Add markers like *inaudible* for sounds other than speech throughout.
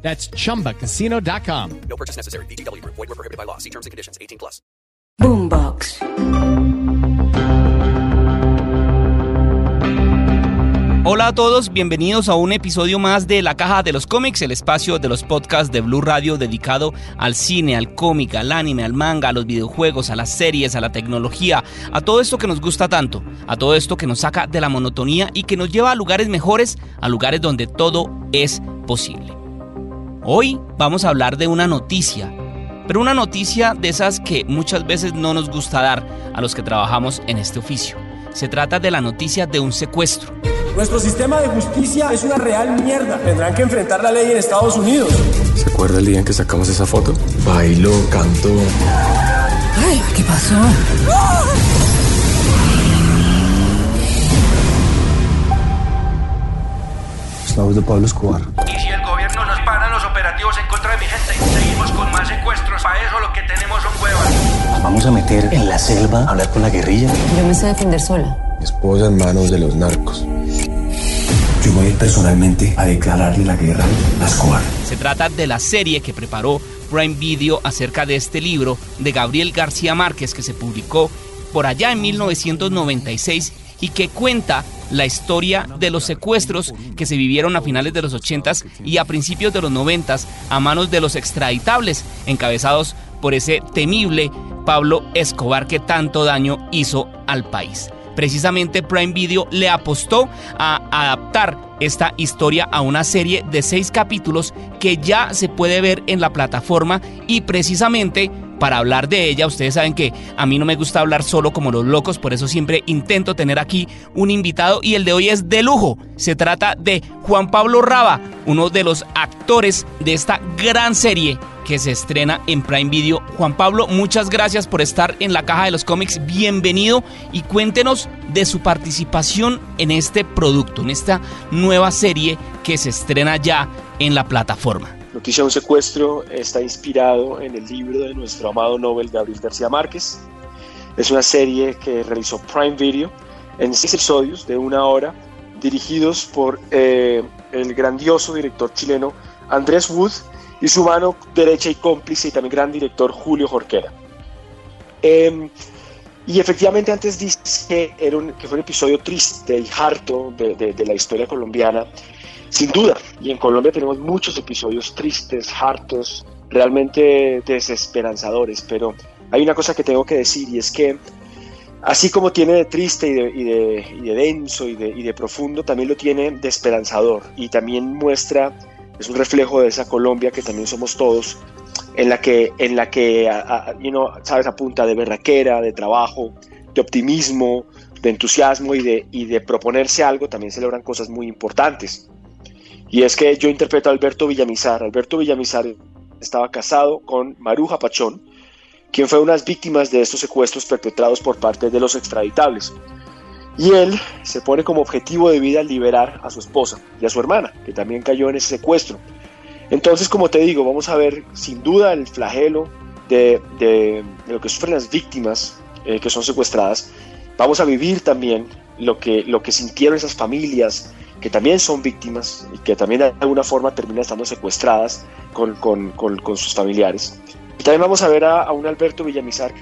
That's chumbacasino.com. No purchase necessary. BGW. Void were prohibited by law. See terms and conditions. 18 plus. Boombox. Hola a todos, bienvenidos a un episodio más de La Caja de los Cómics, el espacio de los podcasts de Blue Radio dedicado al cine, al cómic, al anime, al manga, a los videojuegos, a las series, a la tecnología, a todo esto que nos gusta tanto, a todo esto que nos saca de la monotonía y que nos lleva a lugares mejores, a lugares donde todo es posible. Hoy vamos a hablar de una noticia, pero una noticia de esas que muchas veces no nos gusta dar a los que trabajamos en este oficio. Se trata de la noticia de un secuestro. Nuestro sistema de justicia es una real mierda. Tendrán que enfrentar la ley en Estados Unidos. ¿Se acuerda el día en que sacamos esa foto? Bailó, cantó. Ay, ¿qué pasó? Es la voz de Pablo Escobar. Operativos en contra de mi gente, seguimos con más secuestros. Para eso lo que tenemos son huevas. Nos vamos a meter en la selva a hablar con la guerrilla. Yo me sé defender sola. Mi esposa en manos de los narcos. Yo voy personalmente a declararle la guerra a Escobar. Se trata de la serie que preparó Prime Video acerca de este libro de Gabriel García Márquez que se publicó por allá en 1996 y que cuenta la historia de los secuestros que se vivieron a finales de los 80s y a principios de los 90s a manos de los extraditables encabezados por ese temible Pablo Escobar que tanto daño hizo al país. Precisamente Prime Video le apostó a adaptar esta historia a una serie de seis capítulos que ya se puede ver en la plataforma y precisamente para hablar de ella, ustedes saben que a mí no me gusta hablar solo como los locos, por eso siempre intento tener aquí un invitado y el de hoy es de lujo. Se trata de Juan Pablo Raba, uno de los actores de esta gran serie que se estrena en Prime Video. Juan Pablo, muchas gracias por estar en la caja de los cómics. Bienvenido y cuéntenos de su participación en este producto, en esta nueva serie que se estrena ya en la plataforma. Noticia de un secuestro está inspirado en el libro de nuestro amado Nobel Gabriel García Márquez. Es una serie que realizó Prime Video en seis episodios de una hora, dirigidos por eh, el grandioso director chileno Andrés Wood y su mano derecha y cómplice y también gran director Julio Jorquera. Eh, y efectivamente antes dije que, que fue un episodio triste y harto de la historia colombiana, sin duda, y en Colombia tenemos muchos episodios tristes, hartos, realmente desesperanzadores, pero hay una cosa que tengo que decir y es que así como tiene de triste y de, y de, y de denso y de, profundo, también lo tiene de esperanzador y también muestra, es un reflejo de esa Colombia que también somos todos, en la que, en la que a, a, you know, sabes, a punta de berraquera, de trabajo, de optimismo, de entusiasmo y de, y de proponerse algo, también se logran cosas muy importantes. Y es que yo interpreto a Alberto Villamizar. Alberto Villamizar estaba casado con Maruja Pachón, quien fue una de las víctimas de estos secuestros perpetrados por parte de los extraditables. Y él se pone como objetivo de vida liberar a su esposa y a su hermana, que también cayó en ese secuestro. Entonces, como te digo, vamos a ver sin duda el flagelo de, lo que sufren las víctimas eh, que son secuestradas. Vamos a vivir también lo que sintieron esas familias que también son víctimas y que también de alguna forma terminan estando secuestradas con, con, con, sus familiares. Y también vamos a ver a, a, un Alberto Villamizar,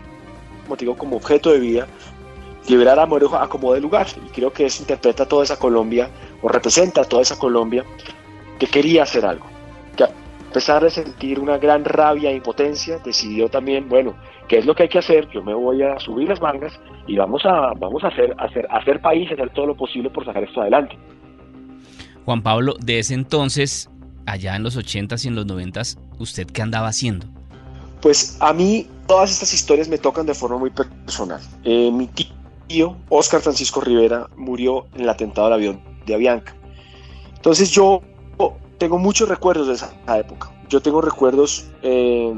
como como objeto de vida, liberar a Morejo a como de lugar. Y creo que eso interpreta toda esa Colombia, o representa toda esa Colombia que quería hacer algo. Que a pesar de sentir una gran rabia e impotencia, decidió también, bueno, ¿qué es lo que hay que hacer? Yo me voy a subir las mangas y vamos a, vamos a hacer, hacer, hacer país, hacer todo lo posible por sacar esto adelante. Juan Pablo, de ese entonces, allá en los 80s y en los 90s, ¿usted qué andaba haciendo? Pues a mí todas estas historias me tocan de forma muy personal. Eh, mi tío, Oscar Francisco Rivera, murió en el atentado al avión de Avianca. Entonces yo tengo muchos recuerdos de esa época. Yo tengo recuerdos eh,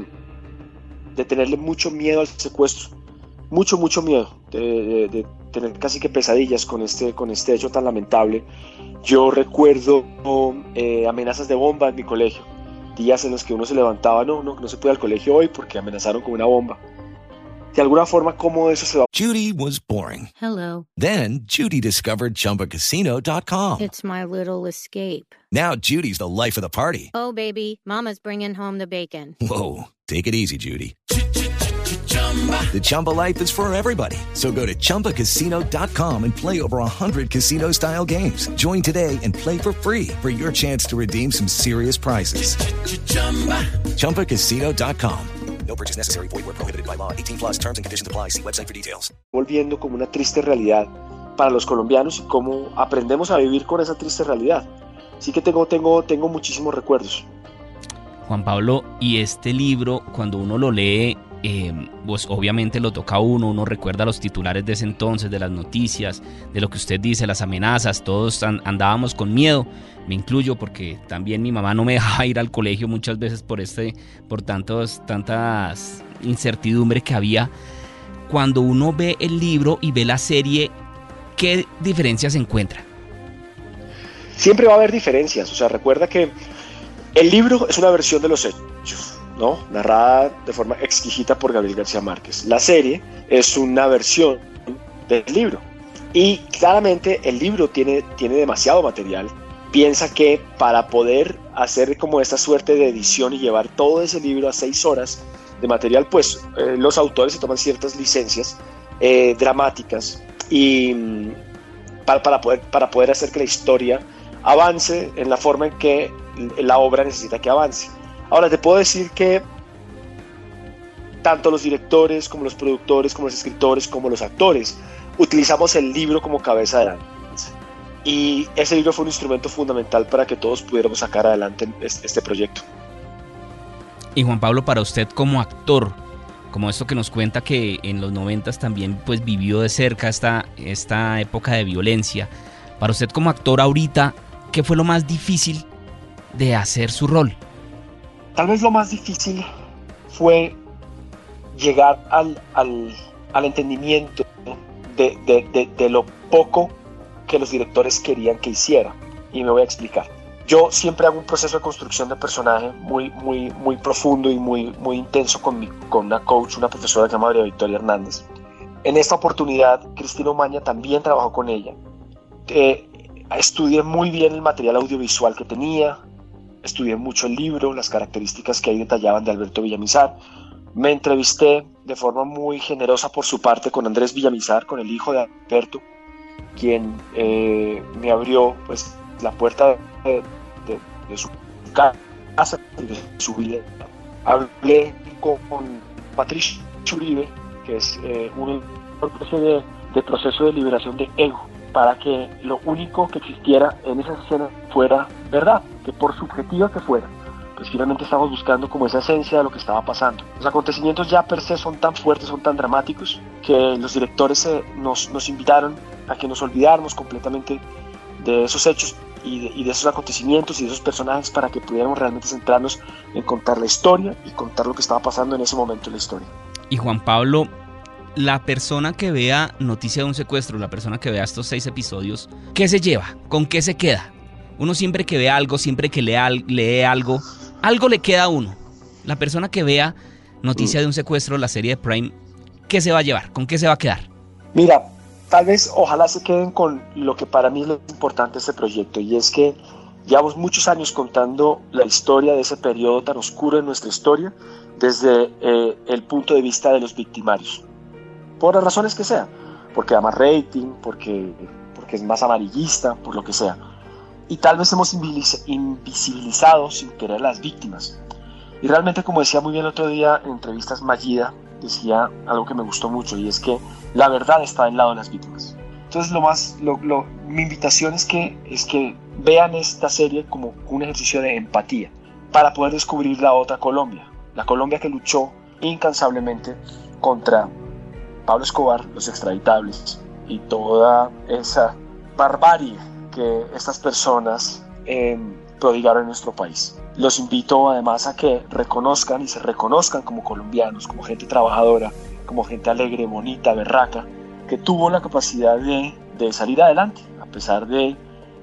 de tenerle mucho miedo al secuestro, mucho, mucho miedo, de, de- tener casi que pesadillas con este, con este hecho tan lamentable. Yo recuerdo eh, amenazas de bomba en mi colegio, días en los que uno se levantaba, no, no, no se puede al colegio hoy porque amenazaron con una bomba. De alguna forma, ¿cómo eso se va Judy was boring. Hello. Then Judy discovered ChumbaCasino.com. It's my little escape. Now Judy's the life of the party. Oh, baby, Mama's bringing home the bacon. Whoa, take it easy, Judy. The Chumba life is for everybody. So go to ChumbaCasino.com and play over 100 casino style games. Join today and play for free for your chance to redeem some serious prizes. ChumbaCasino.com. No purchase necessary. Void where prohibited by law. 18 plus terms and conditions apply. See website for details. volviendo como una triste realidad para los colombianos y cómo aprendemos a vivir con esa triste realidad? Así que tengo, tengo, tengo muchísimos recuerdos. Juan Pablo, y este libro, cuando uno lo lee, eh, pues obviamente lo toca a uno, uno recuerda los titulares de ese entonces, de las noticias, de lo que usted dice, las amenazas, todos an- andábamos con miedo, me incluyo porque también mi mamá no me *laughs* dejaba ir al colegio muchas veces por este, por tantos, tantas incertidumbre que había. Cuando uno ve el libro y ve la serie, ¿qué diferencias encuentra? Siempre va a haber diferencias, o sea, recuerda que el libro es una versión de los hechos, ¿no? Narrada de forma exquisita por Gabriel García Márquez. La serie es una versión del libro. Y claramente el libro tiene, tiene demasiado material. Piensa que para poder hacer como esta suerte de edición y llevar todo ese libro a seis horas de material, pues eh, los autores se toman ciertas licencias eh, dramáticas y mm, para, para, poder, para poder hacer que la historia avance en la forma en que la obra necesita que avance. Ahora te puedo decir que tanto los directores como los productores, como los escritores, como los actores, utilizamos el libro como cabeza de lanza. Y ese libro fue un instrumento fundamental para que todos pudiéramos sacar adelante este, este proyecto. Y Juan Pablo, para usted como actor, como esto que nos cuenta que en los noventas también pues vivió de cerca esta, esta época de violencia, para usted como actor ahorita, ¿qué fue lo más difícil de hacer su rol? Tal vez lo más difícil fue llegar al, al, al entendimiento de, de, de, lo poco que los directores querían que hiciera. Y me voy a explicar. Yo siempre hago un proceso de construcción de personaje muy, muy, muy profundo y muy, muy intenso con, mi, con una coach, una profesora que se llama María Victoria Hernández. En esta oportunidad, Cristina Omaña también trabajó con ella. Eh, estudié muy bien el material audiovisual que tenía, estudié mucho el libro, las características que ahí detallaban de Alberto Villamizar. Me entrevisté de forma muy generosa por su parte con Andrés Villamizar, con el hijo de Alberto, quien eh, me abrió pues, la puerta de, su casa, de su vida. Hablé con, con Patricio Uribe, que es eh, especie de, de proceso de liberación de ego, para que lo único que existiera en esa escena fuera verdad, por subjetiva que fuera. Pues finalmente estamos buscando como esa esencia de lo que estaba pasando. Los acontecimientos ya per se son tan fuertes, son tan dramáticos, que los directores eh, nos, nos invitaron a que nos olvidáramos completamente de esos hechos y de, y de, esos acontecimientos y de esos personajes para que pudiéramos realmente centrarnos en contar la historia y contar lo que estaba pasando en ese momento en la historia. Y Juan Pablo, la persona que vea Noticia de un secuestro, la persona que vea estos seis episodios, ¿qué se lleva? ¿Con qué se queda? Uno siempre que ve algo, siempre que lee, lee algo, algo le queda a uno. La persona que vea Noticia de un secuestro, la serie de Prime, ¿qué se va a llevar? ¿Con qué se va a quedar? Mira, tal vez ojalá se queden con lo que para mí es lo importante de este proyecto y es que llevamos muchos años contando la historia de ese periodo tan oscuro en nuestra historia desde eh, el punto de vista de los victimarios por las razones que sea, porque da más rating, porque, porque es más amarillista, por lo que sea. Y tal vez hemos invisibilizado sin querer a las víctimas. Y realmente, como decía muy bien el otro día en entrevistas Magida, decía algo que me gustó mucho y es que la verdad está del lado de las víctimas. Entonces, lo más, mi invitación es que, es que vean esta serie como un ejercicio de empatía para poder descubrir la otra Colombia, la Colombia que luchó incansablemente contra Pablo Escobar, los extraditables y toda esa barbarie estas personas eh, prodigaron en nuestro país. Los invito además a que reconozcan y se reconozcan como colombianos, como gente trabajadora, como gente alegre, bonita, berraca, que tuvo la capacidad de salir adelante a pesar de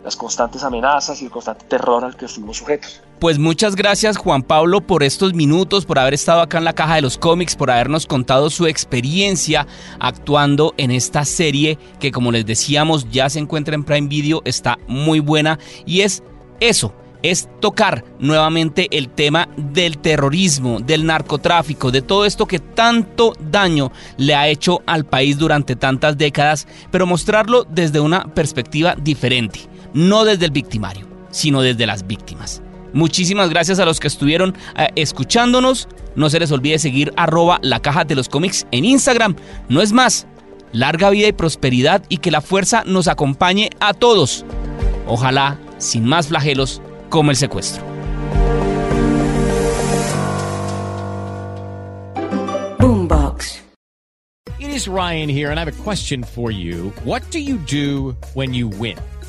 las constantes amenazas y el constante terror al que estuvimos sujetos. Pues muchas gracias Juan Pablo por estos minutos, por haber estado acá en la caja de los cómics, por habernos contado su experiencia actuando en esta serie que como les decíamos ya se encuentra en Prime Video, está muy buena y es eso, es tocar nuevamente el tema del terrorismo, del narcotráfico, de todo esto que tanto daño le ha hecho al país durante tantas décadas, pero mostrarlo desde una perspectiva diferente no desde el victimario, sino desde las víctimas. Muchísimas gracias a los que estuvieron eh, escuchándonos. No se les olvide seguir arroba la caja de los cómics en Instagram. No es más, larga vida y prosperidad y que la fuerza nos acompañe a todos. Ojalá sin más flagelos como el secuestro. Boombox. It is Ryan here, and I have a question for you. What do you do when you win?